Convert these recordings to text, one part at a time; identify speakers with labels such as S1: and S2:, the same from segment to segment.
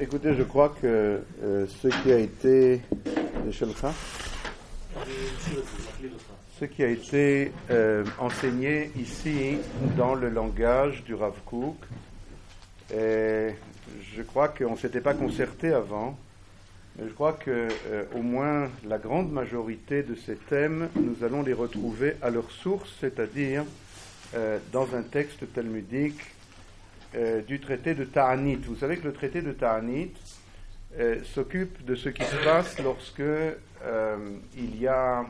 S1: Écoutez, je crois que euh, ce qui a été ce qui a été euh, enseigné ici dans le langage du Rav Kook, et je crois qu'on ne s'était pas concerté avant, je crois que euh, au moins la grande majorité de ces thèmes, nous allons les retrouver à leur source, c'est-à-dire euh, dans un texte talmudique euh, du traité de Ta'anit. Vous savez que le traité de Ta'anit s'occupe de ce qui se passe lorsque il y a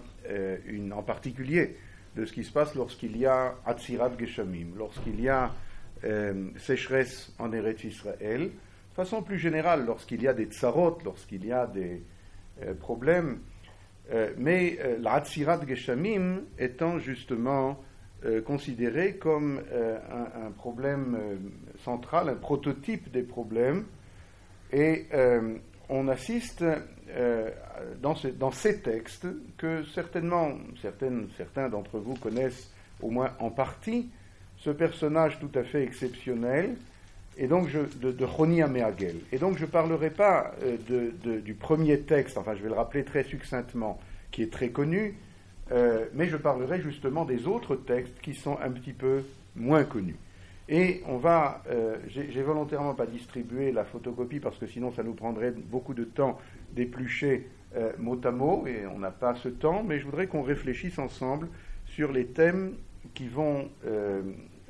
S1: une, en particulier, de ce qui se passe lorsqu'il y a Atzirat Geshamim, lorsqu'il y a sécheresse en Eretz Israël, de façon plus générale, lorsqu'il y a des tsarot, lorsqu'il y a des euh, problèmes, euh, mais euh, l'Atsirat Geshamim étant justement considéré comme un, problème central, un prototype des problèmes, et on assiste dans, dans, ces textes que certainement certains d'entre vous connaissent au moins en partie, ce personnage tout à fait exceptionnel et donc je, de, de Ameagel. Et donc je ne parlerai pas euh, du premier texte, enfin je vais le rappeler très succinctement, qui est très connu, euh, mais je parlerai justement des autres textes qui sont un petit peu moins connus. Et on va, euh, j'ai volontairement pas distribué la photocopie parce que sinon ça nous prendrait beaucoup de temps d'éplucher mot à mot et on n'a pas ce temps, mais je voudrais qu'on réfléchisse ensemble sur les thèmes qui vont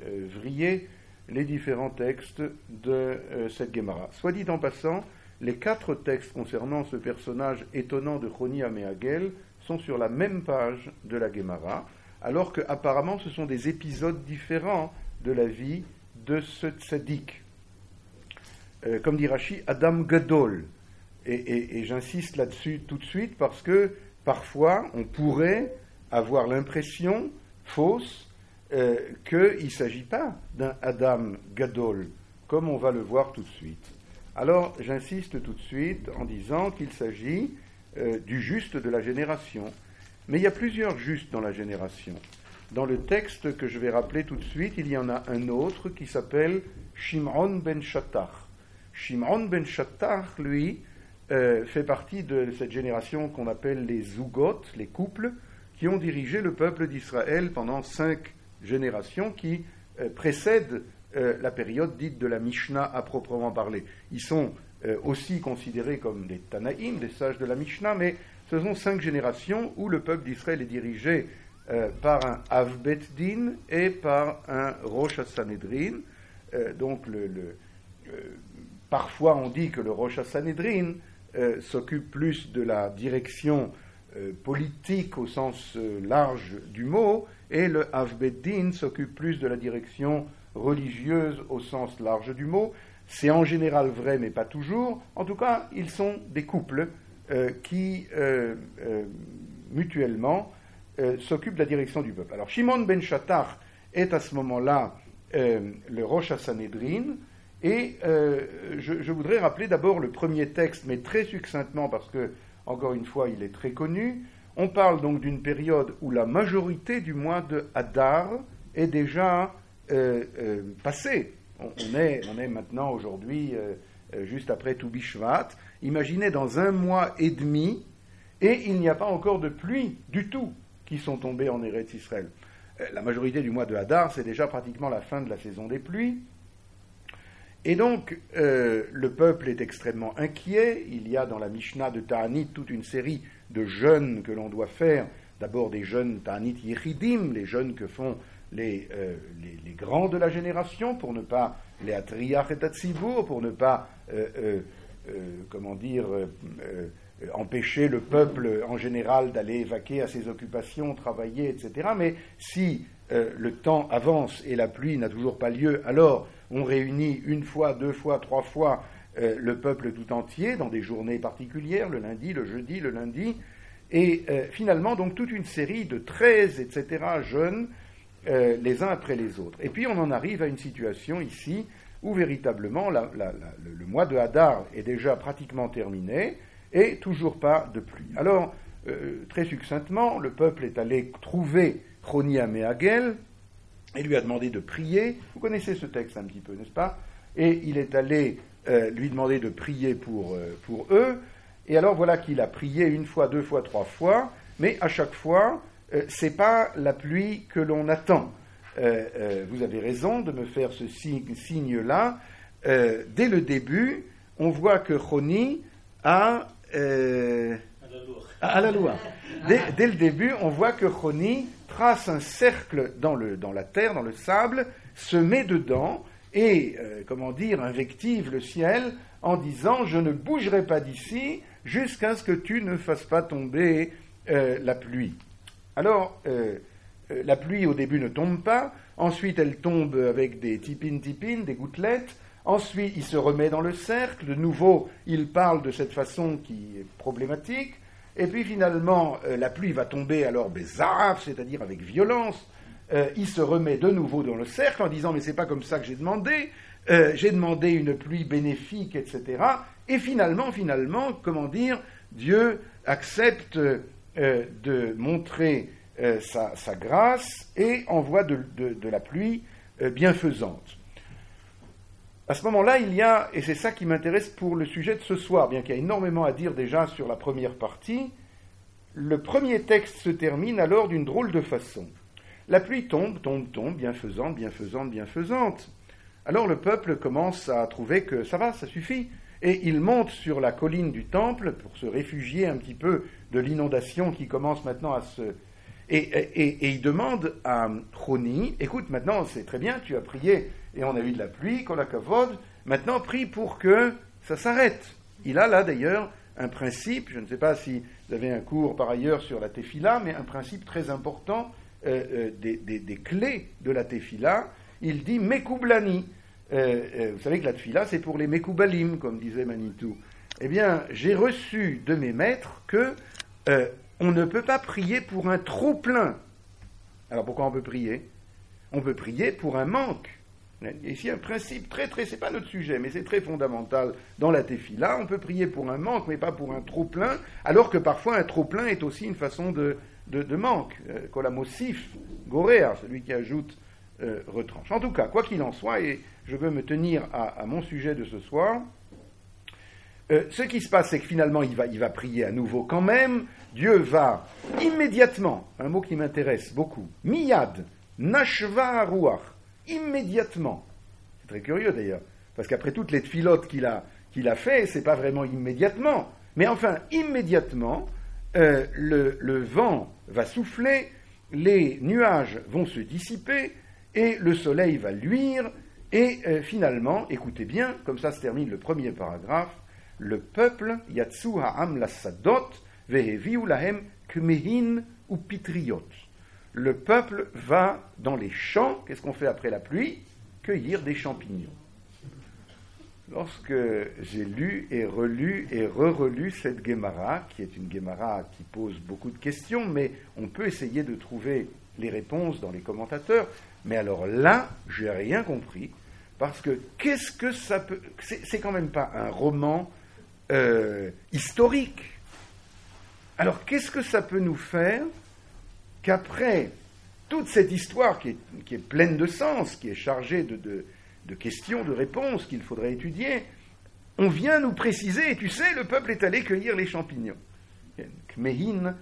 S1: vriller les différents textes de euh, cette Gemara. Soit dit en passant, les quatre textes concernant ce personnage étonnant de Choni Ameagel sont sur la même page de la Gemara, alors qu'apparemment ce sont des épisodes différents de la vie de ce tzaddik. Euh, comme dit Rashi, Adam Gadol. et j'insiste là-dessus tout de suite parce que parfois on pourrait avoir l'impression fausse euh, qu'il ne s'agit pas d'un Adam Gadol, comme on va le voir tout de suite. Alors j'insiste tout de suite en disant qu'il s'agit euh, du juste de la génération. Mais il y a plusieurs justes dans la génération. Dans le texte que je vais rappeler tout de suite, il y en a un autre qui s'appelle Shimon ben Shattach. Shimon ben Shattach, lui, euh, fait partie de cette génération qu'on appelle les Zougot, les couples, qui ont dirigé le peuple d'Israël pendant cinq génération qui euh, précède euh, la période dite de la Mishnah à proprement parler. Ils sont euh, aussi considérés comme des Tanaïm, des sages de la Mishnah, mais ce sont cinq générations où le peuple d'Israël est dirigé par un Avbet Din et par un Rosh Sanhedrin. donc, parfois on dit que le Rosh Sanhedrin s'occupe plus de la direction politique au sens large du mot, et le Avbeddin s'occupe plus de la direction religieuse au sens large du mot. C'est en général vrai, mais pas toujours. En tout cas, ils sont des couples euh, qui, euh, euh, mutuellement, s'occupent de la direction du peuple. Alors, Shimon ben Shattach est à ce moment-là le Rosh et je, voudrais rappeler d'abord le premier texte, mais très succinctement, parce que, encore une fois, il est très connu. On parle donc d'une période où la majorité du mois de Hadar est déjà euh, euh, passée. On, est, maintenant aujourd'hui euh, juste après Toubishvat. Imaginez dans un mois et demi, et il n'y a pas encore de pluie du tout qui sont tombées en Eretz Israël. La majorité du mois de Hadar, c'est déjà pratiquement la fin de la saison des pluies. Et donc, le peuple est extrêmement inquiet. Il y a dans la Mishnah de Ta'anit toute une série de jeunes que l'on doit faire, d'abord des jeunes Tanit Yechidim, les jeunes que font les, euh, grands de la génération, pour ne pas les Atriach et Tatsibour, pour ne pas, euh, euh, comment dire, empêcher le peuple en général d'aller vaquer à ses occupations, travailler, etc. Mais si le temps avance et la pluie n'a toujours pas lieu, alors on réunit une fois, deux fois, trois fois euh, le peuple tout entier dans des journées particulières, le lundi, le jeudi, le lundi, et euh, finalement donc toute une série de 13, etc., jeunes, euh, les uns après les autres. Et puis on en arrive à une situation ici où véritablement le, mois de Hadar est déjà pratiquement terminé et toujours pas de pluie. Alors, très succinctement, le peuple est allé trouver Choni Améagel et lui a demandé de prier. Vous connaissez ce texte un petit peu, n'est-ce pas? Et il est allé euh, lui demander de prier pour, euh, pour eux. Et alors voilà qu'il a prié une fois, deux fois, trois fois, mais à chaque fois, euh, ce n'est pas la pluie que l'on attend. vous avez raison de me faire ce signe-là. dès le début, on voit que Choni a. à la loi. Dès, le début, on voit que Choni trace un cercle dans, le, dans la terre, dans le sable, se met dedans et, euh, comment dire, invective le ciel en disant Je ne bougerai pas d'ici jusqu'à ce que tu ne fasses pas tomber euh, la pluie. Alors, euh, la pluie au début ne tombe pas, ensuite elle tombe avec des tipines-tipines, des gouttelettes, ensuite il se remet dans le cercle, de nouveau il parle de cette façon qui est problématique, et puis finalement, euh, la pluie va tomber alors bézaf, c'est-à-dire avec violence. Euh, il se remet de nouveau dans le cercle en disant mais c'est pas comme ça que j'ai demandé. Euh, j'ai demandé une pluie bénéfique, etc. Et finalement, finalement, comment dire, Dieu accepte de montrer sa, grâce et envoie de la pluie bienfaisante. À ce moment-là, il y a, et c'est ça qui m'intéresse pour le sujet de ce soir, bien qu'il y ait énormément à dire déjà sur la première partie, le premier texte se termine alors d'une drôle de façon. La pluie tombe, tombe, tombe, bienfaisante, bienfaisante, bienfaisante. Alors le peuple commence à trouver que ça va, ça suffit, et il monte sur la colline du temple pour se réfugier un petit peu de l'inondation qui commence maintenant à se... Et il demande à Choni, écoute, maintenant c'est très bien, tu as prié et on a eu de la pluie, qu'on a kavod, maintenant prie pour que ça s'arrête. Il a là d'ailleurs un principe, je ne sais pas si vous avez un cours par ailleurs sur la tefila, mais un principe très important euh, euh, des, clés de la tefila. Il dit mekoublani. Euh, vous savez que la tefila, c'est pour les mekoubalim, comme disait Manitou. Eh bien, j'ai reçu de mes maîtres que on ne peut pas prier pour un trop plein. Alors pourquoi on peut prier? On peut prier pour un manque. Ici, un principe très, très, c'est pas notre sujet, mais c'est très fondamental dans la tefila. On peut prier pour un manque, mais pas pour un trop-plein, alors que parfois un trop-plein est aussi une façon de, de, manque. Kolamosif, euh, goréa, celui qui ajoute euh, retranche. En tout cas, quoi qu'il en soit, et je veux me tenir à, mon sujet de ce soir, euh, ce qui se passe, c'est que finalement, il va, prier à nouveau quand même. Dieu va immédiatement, un mot qui m'intéresse beaucoup, miyad, nashva ruach, immédiatement. C'est très curieux d'ailleurs, parce qu'après toutes les filotes qu'il a, qu'il a fait, c'est pas vraiment immédiatement. Mais enfin, immédiatement, euh, le, vent va souffler, les nuages vont se dissiper, et le soleil va luire, et euh, finalement, écoutez bien, comme ça se termine le premier paragraphe, le peuple, Yatsu Ha'am Lassadot, Veheviu Lahem Kmehin ou Pitriot le peuple va dans les champs, qu'est-ce qu'on fait après la pluie? Cueillir des champignons. Lorsque j'ai lu et relu et re-relu cette Gemara, qui est une Gemara qui pose beaucoup de questions, mais on peut essayer de trouver les réponses dans les commentateurs, mais alors là, j'ai rien compris, parce que qu'est-ce que ça peut. C'est quand même pas un roman euh, historique. Alors qu'est-ce que ça peut nous faire qu'après toute cette histoire qui est, pleine de sens, qui est chargée de, questions, de réponses qu'il faudrait étudier, on vient nous préciser, et tu sais, le peuple est allé cueillir les champignons. Kmehin,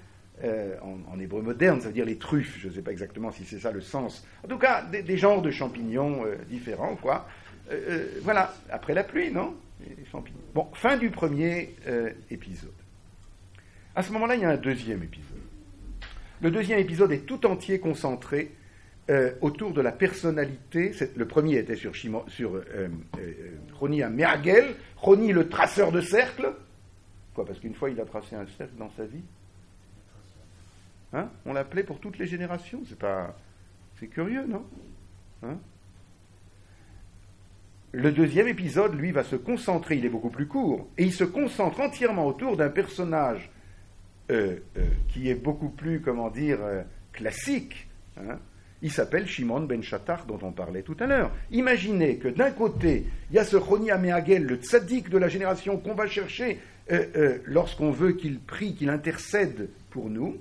S1: euh, en, hébreu moderne, ça veut dire les truffes, je ne sais pas exactement si c'est ça le sens. En tout cas, des, genres de champignons euh, différents, quoi. Euh, voilà, après la pluie, non? Les champignons. Bon, fin du premier épisode. À ce moment-là, il y a un deuxième épisode. Le deuxième épisode est tout entier concentré euh, autour de la personnalité. Le premier était sur, sur euh, euh, le traceur de cercle. Quoi, parce qu'une fois il a tracé un cercle dans sa vie hein? On l'appelait pour toutes les générations. C'est pas. C'est curieux, non? Hein? Le deuxième épisode, lui, va se concentrer, il est beaucoup plus court, et il se concentre entièrement autour d'un personnage euh, euh, qui est beaucoup plus, comment dire, euh, classique. Hein. il s'appelle Shimon ben Shattar dont on parlait tout à l'heure. Imaginez que d'un côté, il y a ce Choni Améagel, le tzaddik de la génération qu'on va chercher lorsqu'on veut qu'il prie, qu'il intercède pour nous.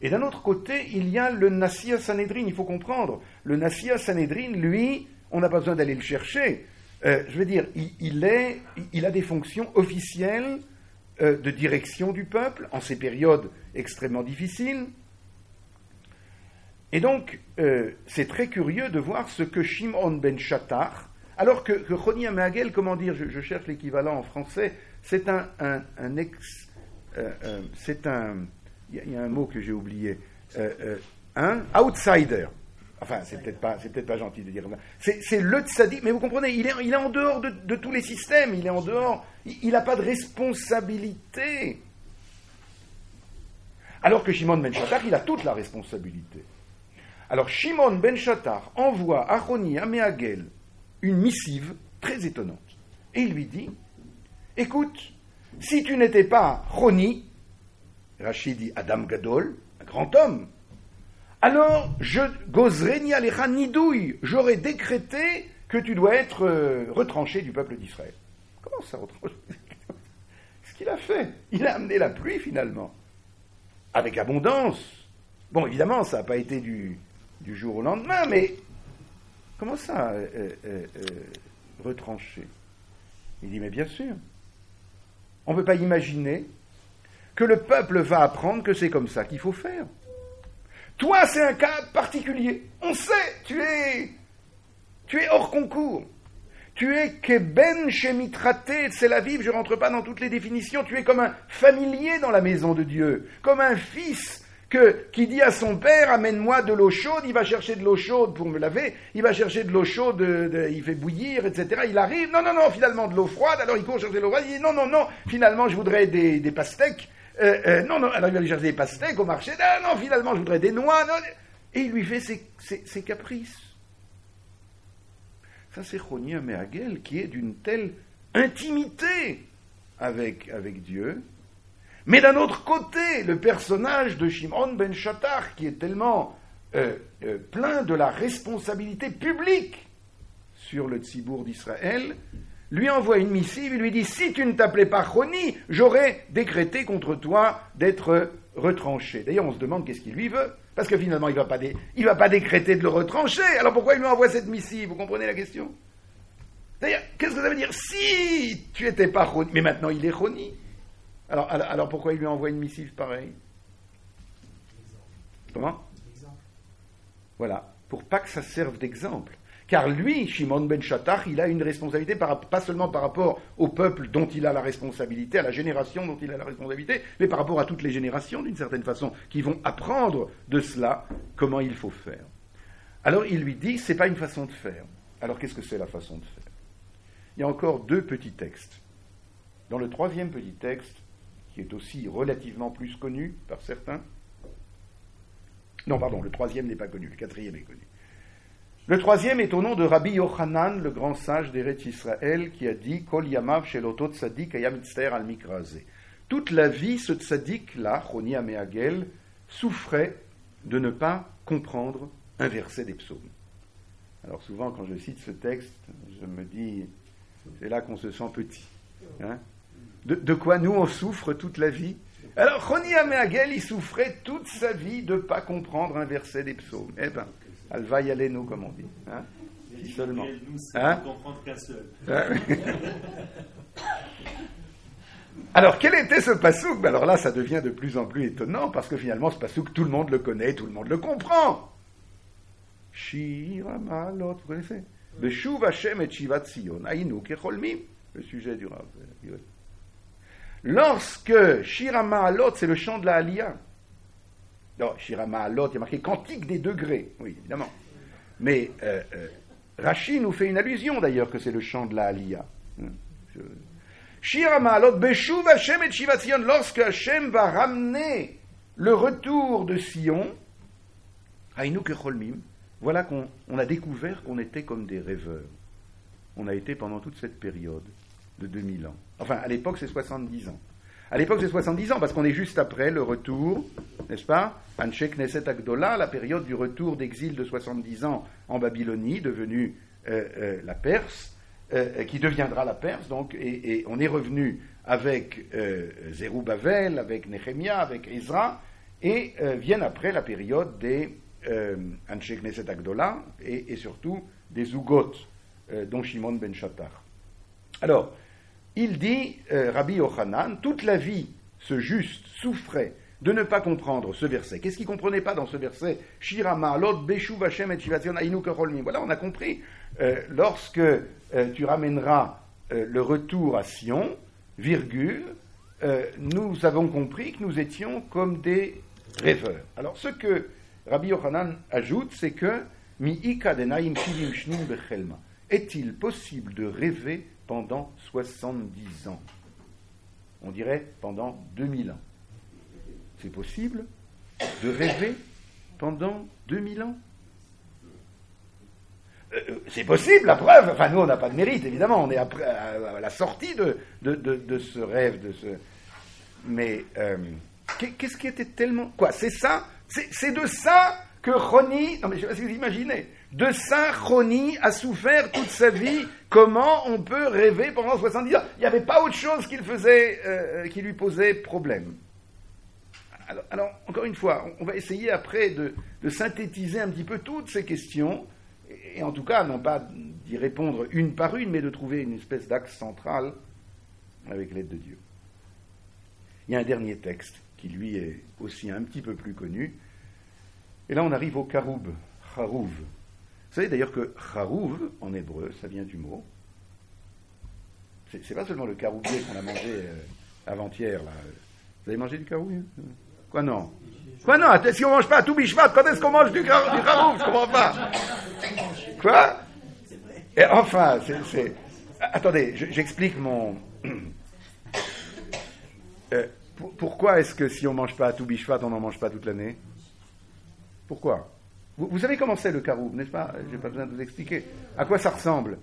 S1: Et d'un autre côté, il y a le Nassia Sanhedrin, il faut comprendre. Le Nassia Sanhedrin, lui, on n'a pas besoin d'aller le chercher. Je veux dire, il, est, il, a des fonctions officielles euh, de direction du peuple en ces périodes extrêmement difficiles. Et donc, euh, c'est très curieux de voir ce que Shimon ben Shatar, alors que, que Choni comment dire, je, cherche l'équivalent en français, c'est un, un, ex. c'est un. Il y, a un mot que j'ai oublié. un outsider. Enfin, c'est peut-être pas, c'est peut-être pas gentil de dire ça. C'est le tzaddik, mais vous comprenez, il est, il est en dehors de, tous les systèmes, il est en dehors, il n'a pas de responsabilité. Alors que Shimon ben Shatar, il a toute la responsabilité. Alors Shimon ben Shatar envoie à Roni, à Meagel, une missive très étonnante. Et il lui dit, écoute, si tu n'étais pas Roni, Rachid dit Adam Gadol, un grand homme, alors je gozreni alecha nidouille, j'aurais décrété que tu dois être euh, retranché du peuple d'Israël. Comment ça retranché? Ce qu'il a fait, il a amené la pluie finalement, avec abondance. Bon, évidemment, ça n'a pas été du, jour au lendemain, mais comment ça, euh, euh, retranché? Il dit, mais bien sûr, on ne peut pas imaginer que le peuple va apprendre que c'est comme ça qu'il faut faire. Toi, c'est un cas particulier. On sait, tu es, tu es hors concours. Tu es keben shemitraté, c'est la vive, je ne rentre pas dans toutes les définitions, tu es comme un familier dans la maison de Dieu, comme un fils que, qui dit à son père, amène-moi de l'eau chaude, il va chercher de l'eau chaude pour me laver, il va chercher de l'eau chaude, il fait bouillir, etc. Il arrive, non, non, non, finalement de l'eau froide, alors il court chercher de l'eau froide, il dit, non, non, non, finalement je voudrais des, des pastèques, euh, euh, non, non, alors il va lui chercher des pastèques au marché. Non, non, finalement, je voudrais des noix. et il lui fait ses, caprices. Ça, c'est Chonia Meagel qui est d'une telle intimité avec, avec Dieu. Mais d'un autre côté, le personnage de Shimon ben Shatar, qui est tellement euh, plein de la responsabilité publique sur le Tzibour d'Israël, lui envoie une missive, il lui dit Si tu ne t'appelais pas Choni, j'aurais décrété contre toi d'être retranché. D'ailleurs, on se demande qu'est-ce qu'il lui veut, parce que finalement, il ne va, pas va pas décréter de le retrancher. Alors pourquoi il lui envoie cette missive? Vous comprenez la question? D'ailleurs, qu'est-ce que ça veut dire? Si tu n'étais pas Choni, mais maintenant il est Choni. Alors, alors, pourquoi il lui envoie une missive pareille? Comment? Voilà, pour pas que ça serve d'exemple. Car lui, Shimon ben Shattach, il a une responsabilité, pas seulement par rapport au peuple dont il a la responsabilité, à la génération dont il a la responsabilité, mais par rapport à toutes les générations, d'une certaine façon, qui vont apprendre de cela comment il faut faire. Alors il lui dit, c'est pas une façon de faire. Alors qu'est-ce que c'est la façon de faire? Il y a encore deux petits textes. Dans le troisième petit texte, qui est aussi relativement plus connu par certains, non, pardon, le troisième n'est pas connu, le quatrième est connu. Le troisième est au nom de Rabbi Yochanan, le grand sage d'Eretz Israël, qui a dit Kol yamav sheloto tzadik al mikraze. Toute la vie, ce tzadik-là, Choni Ameagel, souffrait de ne pas comprendre un verset des psaumes. Alors souvent, quand je cite ce texte, je me dis, c'est là qu'on se sent petit. Hein. de, quoi nous on souffre toute la vie? Alors, Choni Ameagel, il souffrait toute sa vie de ne pas comprendre un verset des psaumes. Eh bien, elle va y aller, nous, comme on dit. Hein si seulement. Hein hein alors, quel était ce pasouk ben Alors là, ça devient de plus en plus étonnant parce que finalement, ce pasouk, tout le monde le connaît, tout le monde le comprend. Shiramalot, vous connaissez? Le sujet du Rav. Lorsque Shiramalot, c'est le chant de la Aliyah, non, Shirama Alot, il y a marqué Cantique des degrés, oui, évidemment. Mais euh, euh Rachid nous fait une allusion d'ailleurs que c'est le chant de la Aliyah. Hein, Shirama Alot, Beshuv Hashem et Shiva Sion, lorsque Hashem va ramener le retour de Sion, voilà qu'on on a découvert qu'on était comme des rêveurs. On a été pendant toute cette période de 2000 ans. Enfin, à l'époque, c'est 70 ans. À l'époque, c'est 70 ans, parce qu'on est juste après le retour, n'est-ce pas Anshe Knesset Agdola, la période du retour d'exil de 70 ans en Babylonie, devenue euh, euh, la Perse, euh, qui deviendra la Perse, donc, et, on est revenu avec Zerubbabel, avec Nehemia, avec Ezra, et viennent après la période des Anshe Knesset Agdola et, et, surtout des Zugot, dont Shimon ben Shattar. Alors, il dit, Rabbi Yochanan, toute la vie, ce juste souffrait de ne pas comprendre ce verset. Qu'est-ce qu'il ne comprenait pas dans ce verset? Shirama, Voilà, on a compris. Euh, lorsque euh, tu ramèneras euh, le retour à Sion, virgule, nous avons compris que nous étions comme des rêveurs. Alors, ce que Rabbi Yochanan ajoute, c'est que est-il possible de rêver pendant 70 ans On dirait pendant 2000 ans. C'est possible de rêver pendant 2000 ans? Euh, euh, c'est possible, la preuve. Enfin, nous, on n'a pas de mérite, évidemment. On est après, à, la sortie de, de, ce rêve, de ce. Mais euh, qu'est-ce qui était tellement. Quoi C'est ça? C'est de ça que Roni. Non, mais je sais pas si vous imaginez. De ça, Roni a souffert toute sa vie. Comment on peut rêver pendant 70 ans? Il n'y avait pas autre chose qui, faisait, qui lui posait problème. Alors, encore une fois, on va essayer après de, synthétiser un petit peu toutes ces questions, et, en tout cas, non pas d'y répondre une par une, mais de trouver une espèce d'axe central avec l'aide de Dieu. Il y a un dernier texte qui, lui, est aussi un petit peu plus connu. Et là, on arrive au karoub, charouv. Vous savez d'ailleurs que charouv, en hébreu, ça vient du mot. C'est pas seulement le caroubier qu'on a mangé euh, avant-hier, là. Vous avez mangé du caroubier Quoi non? Quoi non? Si on mange pas tout bishvat, quand est-ce qu'on mange du, du Je comprends pas. Quoi? Et enfin, c'est. Attendez, j'explique mon. Euh, pourquoi est-ce que si on mange pas tout bishvat, on n'en mange pas toute l'année? Pourquoi? Vous, vous, savez comment c'est le caroub, n'est-ce pas J'ai pas besoin de vous expliquer. À quoi ça ressemble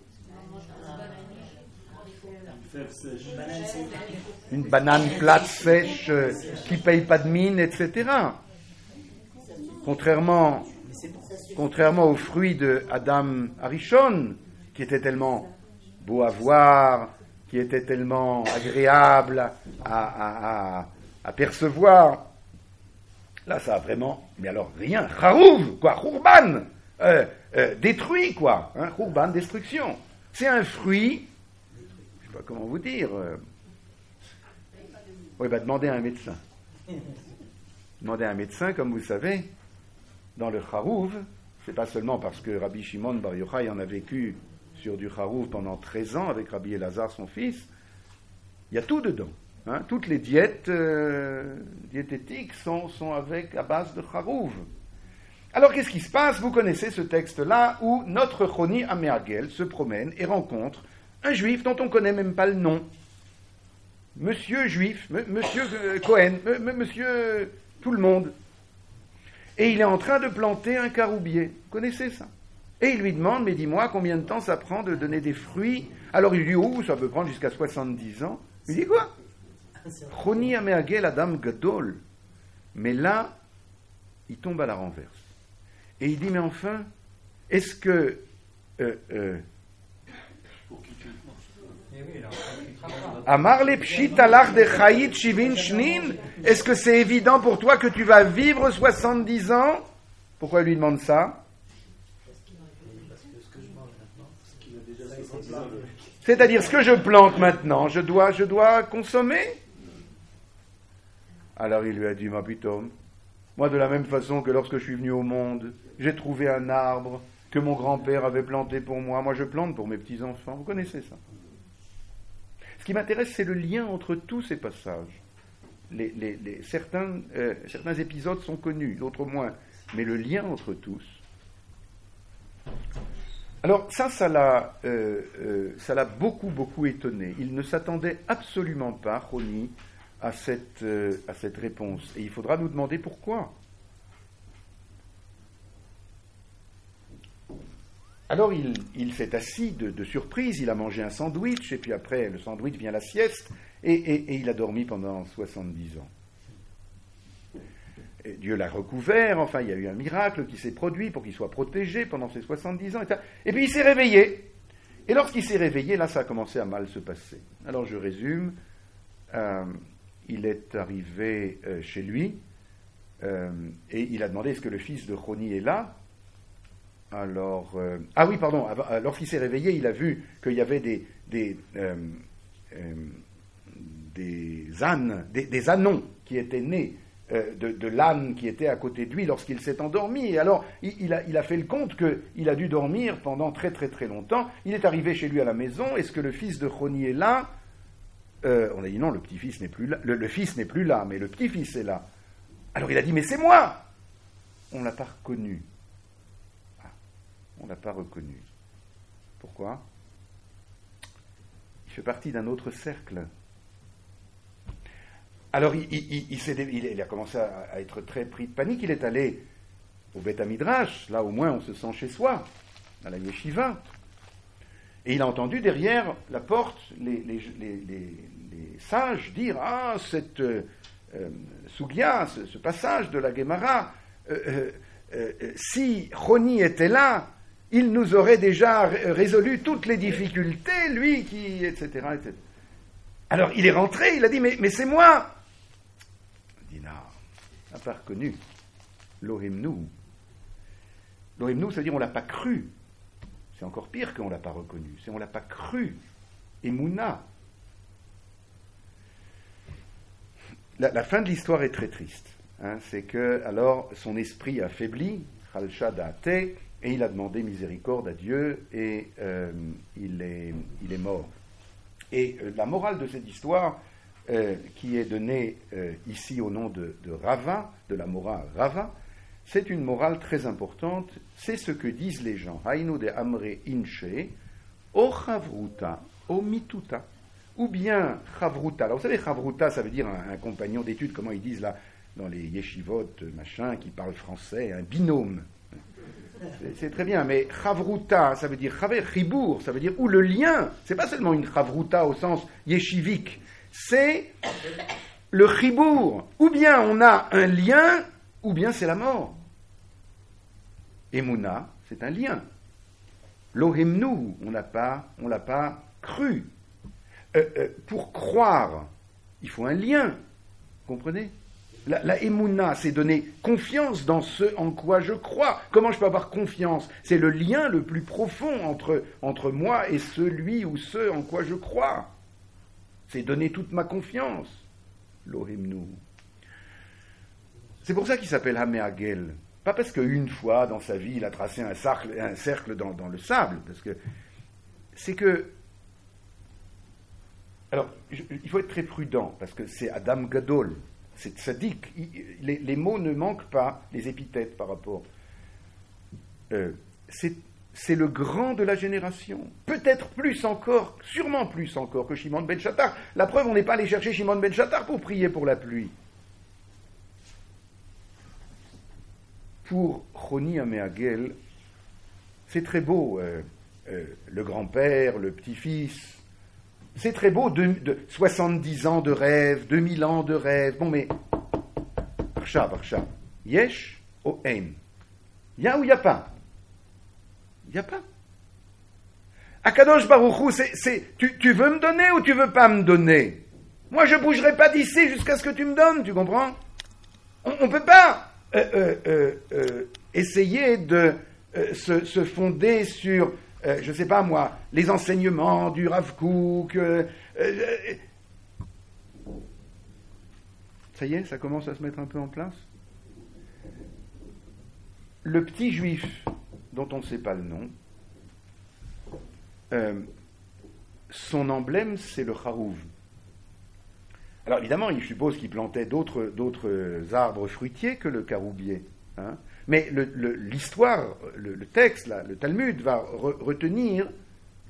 S1: une banane plate, sèche, euh, qui paye pas de mine, etc. Contrairement, contrairement aux fruits de Adam Arishon, qui était tellement beau à voir, qui était tellement agréable à, percevoir. Là, ça a vraiment, mais alors rien, Harouv, quoi, Khurban, euh, euh, détruit, quoi, hein, destruction. C'est un fruit sais pas comment vous dire. Euh. Oui, bah, demandez à un médecin. Demandez à un médecin, comme vous savez, dans le Harouv, c'est pas seulement parce que Rabbi Shimon Bar Yochai en a vécu sur du Harouv pendant 13 ans avec Rabbi Elazar, son fils, il y a tout dedans. Hein. Toutes les diètes euh, diététiques sont, avec à base de Harouv. Alors qu'est-ce qui se passe? Vous connaissez ce texte-là où notre Choni Améagel se promène et rencontre un juif dont on ne connaît même pas le nom. Monsieur juif, monsieur euh, Cohen, monsieur tout le monde. Et il est en train de planter un caroubier. Vous connaissez ça? Et il lui demande, mais dis-moi, combien de temps ça prend de donner des fruits? Alors il lui dit, oh, ça peut prendre jusqu'à 70 ans. Il dit quoi? Choni la dame Gadol. Mais là, il tombe à la renverse. Et il dit, mais enfin, est-ce que euh, euh, Amar le de Chayit Shivin Shnin. Est-ce que c'est évident pour toi que tu vas vivre 70 ans? Pourquoi il lui demande ça? C'est-à-dire ce que je plante maintenant, je dois, je dois consommer? Alors il lui a dit, ma putain, moi de la même façon que lorsque je suis venu au monde, j'ai trouvé un arbre que mon grand-père avait planté pour moi, moi je plante pour mes petits-enfants. Vous connaissez ça? Ce qui m'intéresse, c'est le lien entre tous ces passages. certains, euh, certains épisodes sont connus, d'autres moins, mais le lien entre tous. Alors ça, ça l'a, euh, euh, ça l'a beaucoup, beaucoup étonné. Il ne s'attendait absolument pas, Roni, à cette, à cette réponse. Et il faudra nous demander pourquoi. Alors il, s'est assis de, surprise, il a mangé un sandwich, et puis après le sandwich vient la sieste, et, il a dormi pendant 70 ans. Dieu l'a recouvert, enfin il y a eu un miracle qui s'est produit pour qu'il soit protégé pendant ces 70 ans. Et, puis il s'est réveillé. Et lorsqu'il s'est réveillé, là ça a commencé à mal se passer. Alors je résume, euh, il est arrivé euh, chez lui, et il a demandé est-ce que le fils de Choni est là? Alors, ah oui, pardon, lorsqu'il s'est réveillé, il a vu qu'il y avait des, des, des ânes, des, des, anons qui étaient nés euh, de, l'âne qui était à côté de lui lorsqu'il s'est endormi. Et alors, il, a, fait le compte qu'il a dû dormir pendant très très très longtemps. Il est arrivé chez lui à la maison. Est-ce que le fils de Choni est là? Euh, On a dit non, le petit-fils n'est plus là. Le, fils n'est plus là, mais le petit-fils est là. Alors il a dit, mais c'est moi On l'a pas reconnu. Ah, on ne l'a pas reconnu. Pourquoi? Il fait partie d'un autre cercle. Alors il, a commencé à, être très pris de panique. Il est allé au Beth Midrash, là au moins on se sent chez soi, à la yeshiva. Et il a entendu derrière la porte les, sages dire Ah, cette euh, euh ce, passage de la Gemara, euh, euh, si Roni était là, il nous aurait déjà résolu toutes les difficultés, lui qui. etc. Alors il est rentré, il a dit Mais, c'est moi n'a pas reconnu. Lohemnou. Lohemnou, c'est-à-dire on ne l'a pas cru. C'est encore pire qu'on ne l'a pas reconnu. C'est on ne l'a pas cru. Et Mouna. La, fin de l'histoire est très triste. Hein. c'est que, alors, son esprit affaibli, Khalshad a et il a demandé miséricorde à Dieu, et euh, il, est, mort. Et euh, la morale de cette histoire, euh, qui est donnée ici au nom de, Rava, de la morale Rava, c'est une morale très importante. C'est ce que disent les gens. Haïno de Amre Inche, o Chavruta, o Mituta. Ou bien Chavruta. Alors vous savez, Chavruta, ça veut dire un, compagnon d'études, comment ils disent là, dans les yeshivot, machin, qui parle français, un binôme. C'est très bien, mais chavruta, ça veut dire chaver, chibour, ça veut dire ou le lien. C'est pas seulement une chavruta au sens yeshivique, c'est le chibour. Ou bien on a un lien, ou bien c'est la mort. Et Mouna, c'est un lien. Lohemnu, on n'a pas, on l'a pas cru. Euh, euh, pour croire, il faut un lien. Comprenez? La, la c'est donner confiance dans ce en quoi je crois. Comment je peux avoir confiance? C'est le lien le plus profond entre, moi et celui ou ce en quoi je crois c'est donner toute ma confiance. Lohimnu. C'est pour ça qu'il s'appelle Hameagel. Pas parce qu'une fois dans sa vie il a tracé un cercle, dans, le sable, parce que c'est que. Alors, il faut être très prudent, parce que c'est Adam Gadol, c'est sadique. Les, mots ne manquent pas, les épithètes par rapport. Euh, c'est le grand de la génération. Peut-être plus encore, sûrement plus encore que Shimon ben Chattar. La preuve, on n'est pas allé chercher Shimon ben Chattar pour prier pour la pluie. Pour Choni Améagel, c'est très beau, euh, euh, le grand-père, le petit-fils. C'est très beau, de, 70 ans de rêve, 2000 ans de rêve. Bon, mais, Arshav, Arshav, Yesh ou Ein. A ou y a pas? Il n'y a pas. Akadosh Baruchou, c'est, tu, tu, veux me donner ou tu veux pas me donner? Moi, je bougerai pas d'ici jusqu'à ce que tu me donnes, tu comprends? On ne peut pas euh, euh, euh, essayer de se, fonder sur, je ne sais pas moi, les enseignements du Rav Kook. ça y est, ça commence à se mettre un peu en place. Le petit juif dont on ne sait pas le nom. Son emblème, c'est le charouv. Alors évidemment, il suppose qu'il plantait d'autres, arbres fruitiers que le caroubier. Hein. Mais l'histoire, le, texte, le Talmud va retenir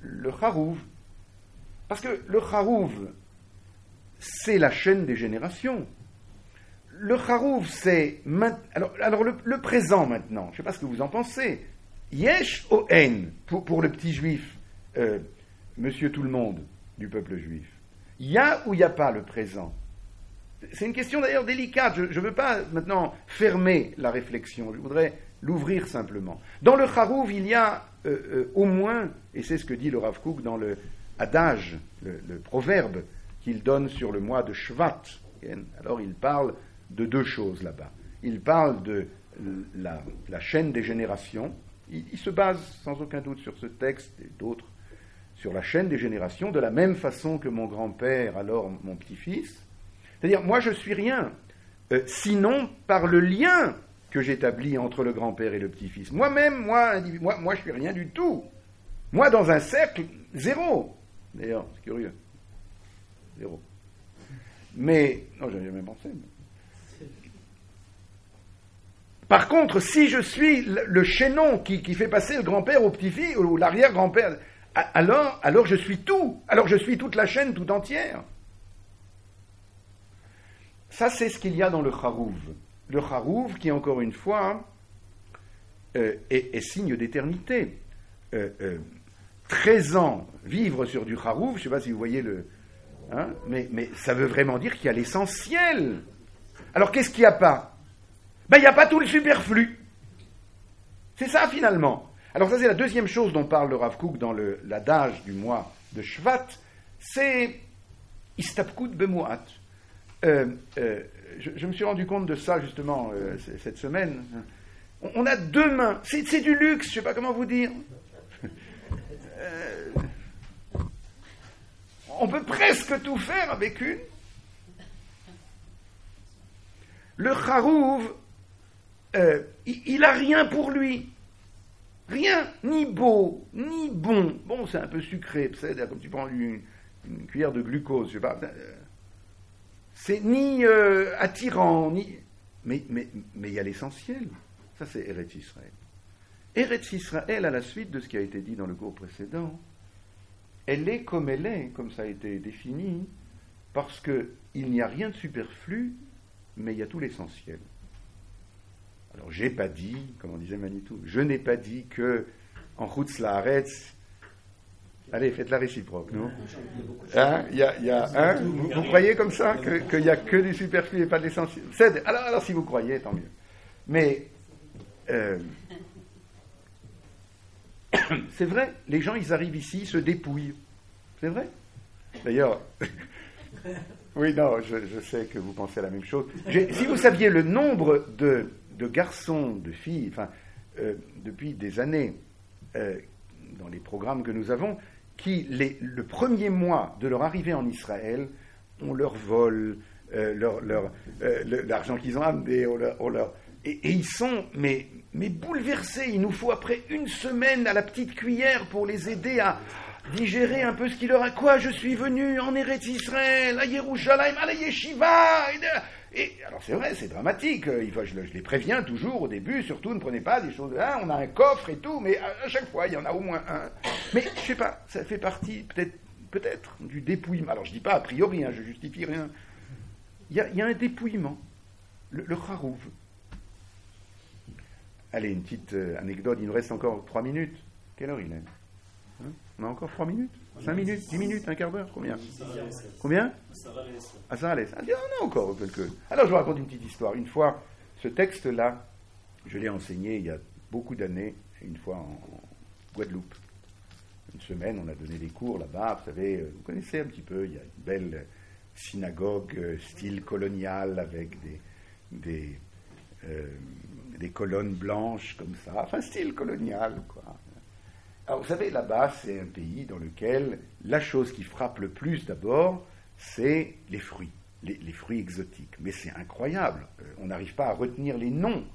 S1: le charouv. Parce que le charouv, c'est la chaîne des générations le charouv, c'est. Alors, le, présent maintenant, je ne sais pas ce que vous en pensez. Yesh o en, pour, le petit juif, euh, monsieur tout le monde du peuple juif. Y a ou y a pas le présent? C'est une question d'ailleurs délicate. Je ne veux pas maintenant fermer la réflexion. Je voudrais l'ouvrir simplement. Dans le Harouv, il y a euh, euh, au moins, et c'est ce que dit le Rav dans le adage, le, proverbe qu'il donne sur le mois de Shvat. Alors il parle de deux choses là-bas. il parle de la, chaîne des générations. Il, se base sans aucun doute sur ce texte et d'autres sur la chaîne des générations, de la même façon que mon grand-père, alors mon petit-fils. C'est-à-dire, moi je suis rien, euh, sinon par le lien que j'établis entre le grand-père et le petit-fils. Moi-même, moi, moi, je suis rien du tout. Moi, dans un cercle, zéro. D'ailleurs, c'est curieux. Zéro. Mais, non, j'avais jamais pensé. Par contre, si je suis le, chaînon qui, fait passer le grand-père au petit-fils ou l'arrière-grand-père, alors, alors je suis tout. Alors je suis toute la chaîne tout entière. Ça, c'est ce qu'il y a dans le Harouv. Le Harouv, qui, encore une fois, euh, est, signe d'éternité. Euh, euh, 13 ans vivre sur du Harouv, je ne sais pas si vous voyez le. Hein, mais, mais ça veut vraiment dire qu'il y a l'essentiel. Alors qu'est-ce qu'il n'y a pas? Ben il n'y a pas tout le superflu. C'est ça finalement. Alors ça c'est la deuxième chose dont parle le Rav Kook dans l'adage du mois de Shvat, c'est Istapkut Bemuat. Euh, euh, je, me suis rendu compte de ça justement euh, cette semaine. On, a deux mains, c'est du luxe, je ne sais pas comment vous dire. on peut presque tout faire avec une. Le Harouv, il n'a rien pour lui. Rien, ni beau, ni bon. Bon, c'est un peu sucré, c'est comme tu prends une, cuillère de glucose, je sais pas. C'est ni euh, attirant, ni. Mais il y a l'essentiel. Ça, c'est Eretz Israël. Eretz Israël, à la suite de ce qui a été dit dans le cours précédent, elle est comme elle est, comme ça a été défini, parce qu'il n'y a rien de superflu, mais il y a tout l'essentiel. Alors, j'ai pas dit, comme on disait Manitou, je n'ai pas dit que en Chutz Laaretz, allez, faites la réciproque, non? Hein, y a, y a, vous, croyez comme ça qu'il n'y a que du superflu et pas de l'essentiel? Alors, alors, si vous croyez, tant mieux. Mais euh, c'est vrai, les gens, ils arrivent ici, ils se dépouillent. C'est vrai? D'ailleurs, oui, non, je, sais que vous pensez la même chose. Si vous saviez le nombre de de garçons, de filles, enfin, euh, depuis des années, euh, dans les programmes que nous avons, qui, les, le premier mois de leur arrivée en Israël, on leur vole euh, leur, leur, l'argent qu'ils ont amené, on leur, et, ils sont mais, mais bouleversés. Il nous faut après une semaine à la petite cuillère pour les aider à digérer un peu ce qui leur a. Quoi Je suis venu en Eretz Israël, à Yerushalayim, à la Yeshiva. Et alors c'est vrai, c'est dramatique. Euh, je, les préviens toujours au début, surtout ne prenez pas des choses. Hein, on a un coffre et tout, mais à, chaque fois il y en a au moins un. Mais je sais pas, ça fait partie peut-être peut-être du dépouillement. Alors je dis pas a priori, hein, je justifie rien. Il y a, un dépouillement, le, le Allez, une petite euh, anecdote. Il nous reste encore trois minutes. Quelle heure il est? On a encore trois minutes 5 minutes, 10 minutes, un quart d'heure Combien Combien À Saint-Alès. Ah, on a encore quelques. Alors je vous raconte une petite histoire. Une fois, ce texte-là, je l'ai enseigné il y a beaucoup d'années, une fois en Guadeloupe. Une semaine, on a donné des cours là-bas. Vous savez, euh, vous connaissez un petit peu, il y a une belle synagogue euh, style colonial avec des, des, euh, des colonnes blanches comme ça. Enfin, style colonial, quoi. Vous savez, là-bas, c'est un pays dans lequel la chose qui frappe le plus d'abord, c'est les fruits, les, fruits exotiques. Mais c'est incroyable, euh, on n'arrive pas à retenir les noms.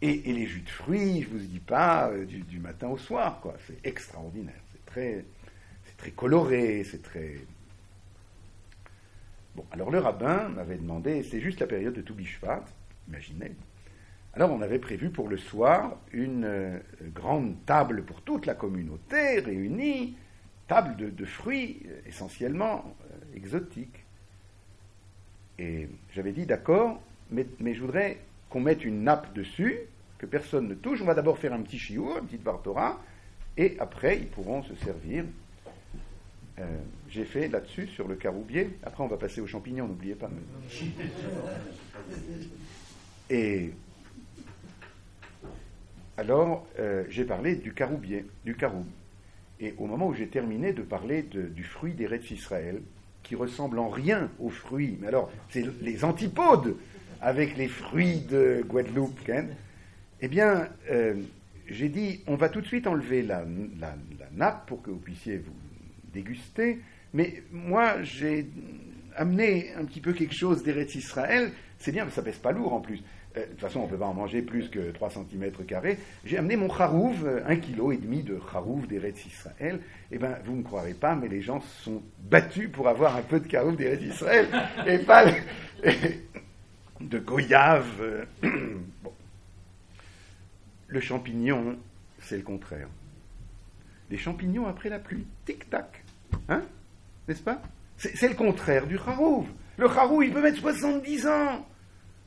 S1: Et, les jus de fruits, je ne vous dis pas, euh, du, matin au soir, quoi. C'est extraordinaire, c'est très, c'est très coloré, c'est très... Bon, alors le rabbin m'avait demandé, c'est juste la période de Toubishvat, imaginez, alors on avait prévu pour le soir une euh, grande table pour toute la communauté réunie, table de, fruits euh, essentiellement euh, exotiques. Et j'avais dit d'accord, mais, je voudrais qu'on mette une nappe dessus, que personne ne touche. On va d'abord faire un petit chiou, un petit vartora, et après ils pourront se servir. J'ai fait là-dessus sur le caroubier. Après on va passer aux champignons, n'oubliez pas. Et alors euh, j'ai parlé du caroubier, du caroub. Et au moment où j'ai terminé de parler du fruit des d'Eretz Israël, qui ressemble en rien au fruit, mais alors c'est les antipodes avec les fruits de Guadeloupe. Eh bien, euh, j'ai dit, on va tout de suite enlever la, la, nappe pour que vous puissiez vous déguster. Mais moi, j'ai amené un petit peu quelque chose d'Eretz Israël. C'est bien, mais ça pèse pas lourd en plus. Euh, de toute façon, on ne peut pas en manger plus que 3 cm. J'ai amené mon charouv, euh, un kilo et demi de charouv d'Eretz Israël. Eh bien, vous ne croirez pas, mais les gens se sont battus pour avoir un peu de charouv d'Eretz Israël et pas de goyave. bon. Le champignon, c'est le contraire. Les champignons après la pluie, tic-tac. Hein N'est-ce pas? C'est le contraire du charouv. Le charouv, il peut mettre 70 ans.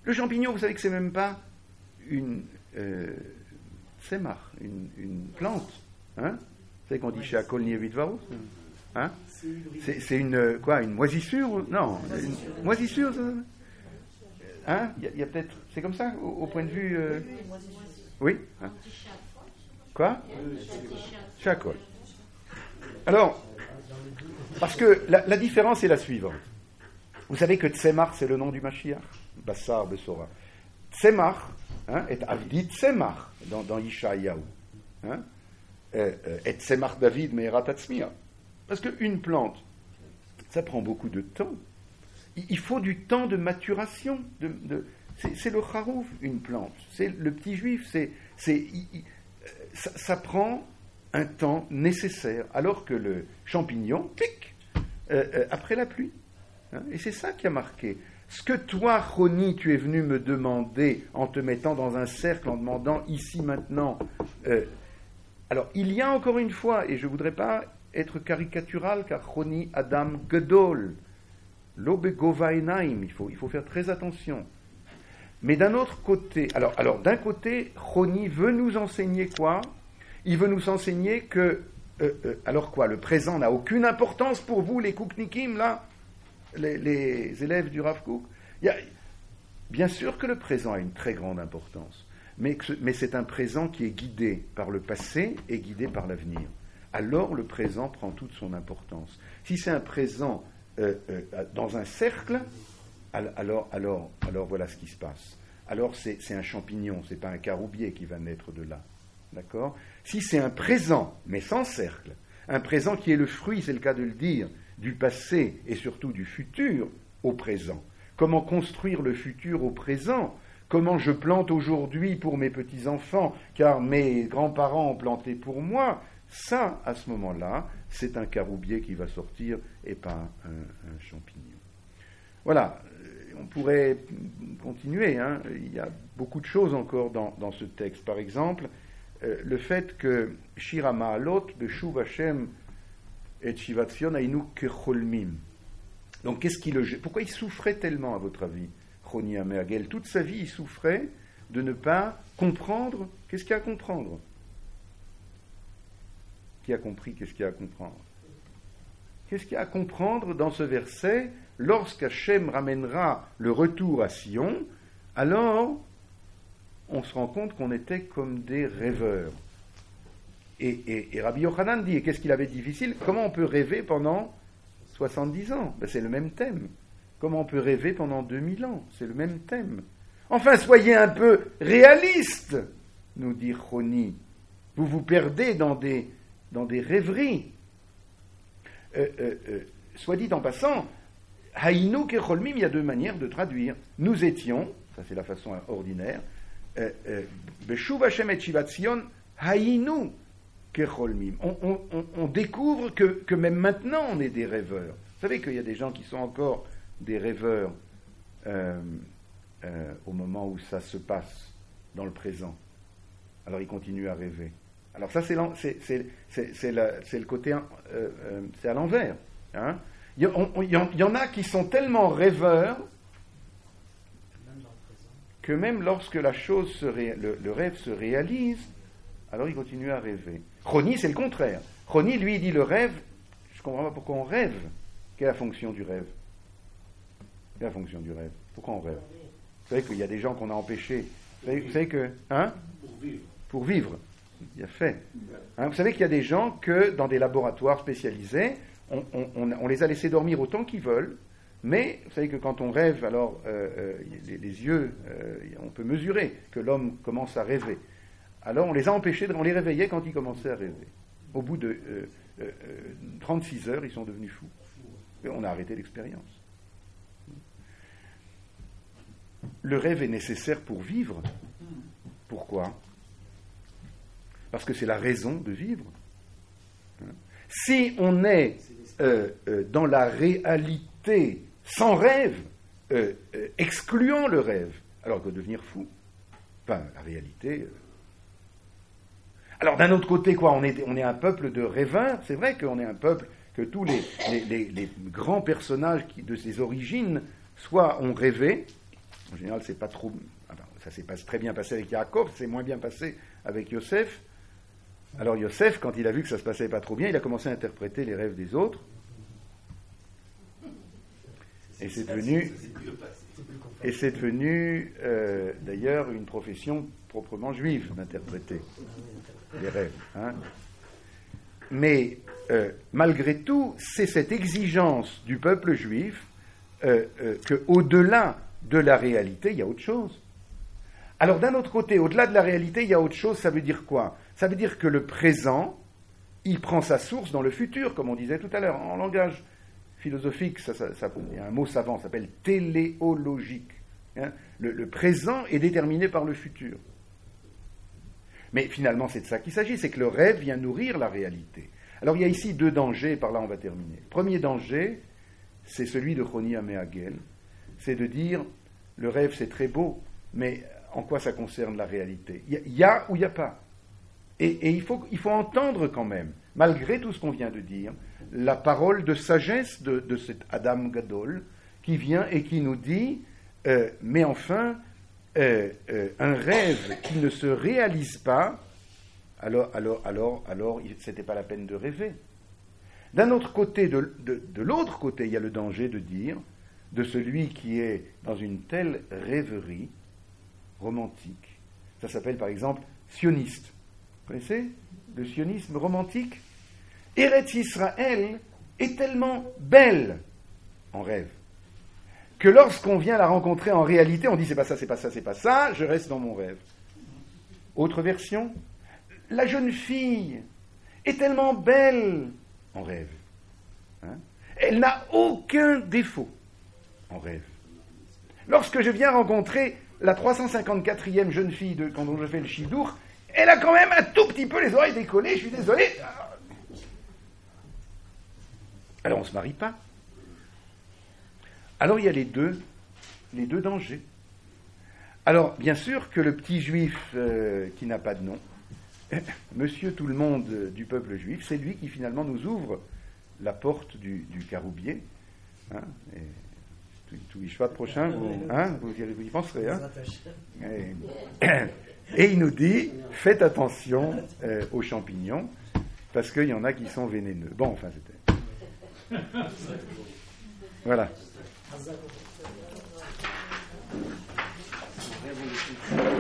S1: Le champignon, vous savez que c'est même pas une euh, une, une, plante. Hein vous savez qu'on dit chez Akol Varus hein C'est une quoi Une moisissure Non, une moisissure. Hein Il y a, peut-être. C'est comme ça au, point de vue. Euh, oui. Hein quoi? Chakol. Alors, parce que la, la différence est la suivante. Vous savez que Tsemar, c'est le nom du Mashiach? Bassar Besora. Tzemach hein, est Avdi Tzemach dans, dans Yishayahu. Hein, et Tzemach David Meherat Parce qu'une plante, ça prend beaucoup de temps. Il faut du temps de maturation. C'est le charouf, une plante. C'est le petit juif. C'est, ça, ça, prend un temps nécessaire, alors que le champignon, clic, euh, euh, après la pluie. Hein, et c'est ça qui a marqué. Ce que toi, Roni, tu es venu me demander en te mettant dans un cercle, en demandant ici maintenant. Euh, alors, il y a encore une fois, et je ne voudrais pas être caricatural, car Roni Adam Gedol, l'obegovainaim, il faut, il faut faire très attention. Mais d'un autre côté, alors, alors d'un côté, Roni veut nous enseigner quoi? Il veut nous enseigner que, euh, euh, alors quoi, le présent n'a aucune importance pour vous, les Kouknikim, là? Les, élèves du Rav Kook. bien sûr que le présent a une très grande importance, mais, c'est un présent qui est guidé par le passé et guidé par l'avenir. Alors le présent prend toute son importance. Si c'est un présent euh, euh, dans un cercle, alors, voilà ce qui se passe. Alors c'est un champignon, c'est pas un caroubier qui va naître de là. D'accord? Si c'est un présent, mais sans cercle, un présent qui est le fruit, c'est le cas de le dire, du passé et surtout du futur au présent. Comment construire le futur au présent? Comment je plante aujourd'hui pour mes petits-enfants, car mes grands-parents ont planté pour moi? Ça, à ce moment-là, c'est un caroubier qui va sortir et pas un, champignon. Voilà, euh, on pourrait continuer. Hein. Il y a beaucoup de choses encore dans, ce texte. Par exemple, euh, le fait que Shirama Alot, Beshuv Hashem, et Donc, qu'est-ce qui le Pourquoi il souffrait tellement, à votre avis, Choni Amergel Toute sa vie, il souffrait de ne pas comprendre. Qu'est-ce qu'il y a à comprendre? Qui a compris Qu'est-ce qu'il y a à comprendre? Qu'est-ce qu'il y a à comprendre dans ce verset? Lorsqu'Hachem ramènera le retour à Sion, alors on se rend compte qu'on était comme des rêveurs. Et, Rabbi Yochanan dit, et qu'est-ce qu'il avait difficile? Comment on peut rêver pendant 70 ans? Ben, C'est le même thème. Comment on peut rêver pendant 2000 ans? C'est le même thème. Enfin, soyez un peu réaliste, nous dit Roni. Vous vous perdez dans des, rêveries. Euh, euh, euh, soit dit en passant, Haïnou Kecholmim, il y a deux manières de traduire. Nous étions, ça c'est la façon ordinaire, et Shivatzion, on, découvre que, même maintenant on est des rêveurs. Vous savez qu'il y a des gens qui sont encore des rêveurs euh, euh, au moment où ça se passe dans le présent. Alors ils continuent à rêver. Alors ça c'est le côté, euh, c'est à l'envers. Hein. Il, y en a qui sont tellement rêveurs que même lorsque la chose le rêve se réalise, alors ils continuent à rêver. Roni, c'est le contraire. Roni, lui, dit le rêve. Je ne comprends pas pourquoi on rêve. Quelle est la fonction du rêve? Quelle est la fonction du rêve? Pourquoi on rêve? Vous savez qu'il y a des gens qu'on a empêchés. Vous savez, que. Hein? Pour vivre. Pour vivre. Il a fait. Hein, vous savez qu'il y a des gens que, dans des laboratoires spécialisés, on, les a laissés dormir autant qu'ils veulent, Mais vous savez que quand on rêve, alors les, yeux, on peut mesurer que l'homme commence à rêver. Alors on les a empêchés, on les réveillait quand ils commençaient à rêver. Au bout de 36 heures, ils sont devenus fous. On a arrêté l'expérience. Le rêve est nécessaire pour vivre. Pourquoi? Parce que c'est la raison de vivre. Si on est euh, euh, dans la réalité sans rêve, euh, excluant le rêve, alors que devenir fou, enfin la réalité. Alors d'un autre côté, quoi, on est, on est un peuple de rêveurs, c'est vrai qu'on est un peuple que tous les, les, grands personnages qui, de ses origines, soit ont rêvé, en général c'est pas trop, ça s'est très bien passé avec Yaakov, c'est moins bien passé avec Yosef, alors Yosef, quand il a vu que ça se passait pas trop bien, il a commencé à interpréter les rêves des autres. Et c'est devenu, et c'est devenu euh, d'ailleurs une profession proprement juive d'interpréter les rêves. Hein. Mais euh, malgré tout, c'est cette exigence du peuple juif euh, qu'au-delà de la réalité, il y a autre chose. Alors d'un autre côté, au-delà de la réalité, il y a autre chose, ça veut dire quoi? Ça veut dire que le présent, il prend sa source dans le futur, comme on disait tout à l'heure, en langage philosophique, ça, il y a un mot savant, ça s'appelle téléologique. Hein. le, présent est déterminé par le futur. Mais finalement, c'est de ça qu'il s'agit, c'est que le rêve vient nourrir la réalité. Alors il y a ici deux dangers, et par là on va terminer. Premier danger, c'est celui de Choni Améagel, c'est de dire, le rêve c'est très beau, mais en quoi ça concerne la réalité? Il y, a ou il n'y a pas. Et, il, faut, il, faut, entendre quand même, malgré tout ce qu'on vient de dire, la parole de sagesse de, cet Adam Gadol qui vient et qui nous dit, euh, mais enfin, euh, un rêve qui ne se réalise pas, alors, alors, alors, alors, ce n'était pas la peine de rêver. D'un autre côté, de, de l'autre côté, il y a le danger de dire, de celui qui est dans une telle rêverie, romantique. Ça s'appelle par exemple sioniste. Vous connaissez le sionisme romantique? Eretz Israël est tellement belle en rêve lorsqu'on vient la rencontrer en réalité, on dit c'est pas ça, c'est pas ça, c'est pas ça, je reste dans mon rêve. Autre version, la jeune fille est tellement belle en rêve. Hein Elle n'a aucun défaut en rêve. Lorsque je viens rencontrer la 354e jeune fille de, quand je fais le chidour, elle a quand même un tout petit peu les oreilles décollées, je suis désolé. Alors on ne se marie pas. Alors il y a les deux, les dangers. Alors bien sûr que le petit juif euh, qui n'a pas de nom, monsieur tout le monde du peuple juif, c'est lui qui finalement nous ouvre la porte du, caroubier. Hein, Ishvat prochain, vous, hein, vous, y penserez. Hein et, il nous dit faites attention euh, aux champignons, parce qu'il y en a qui sont vénéneux. Bon, enfin, c'était. Voilà. Thank you.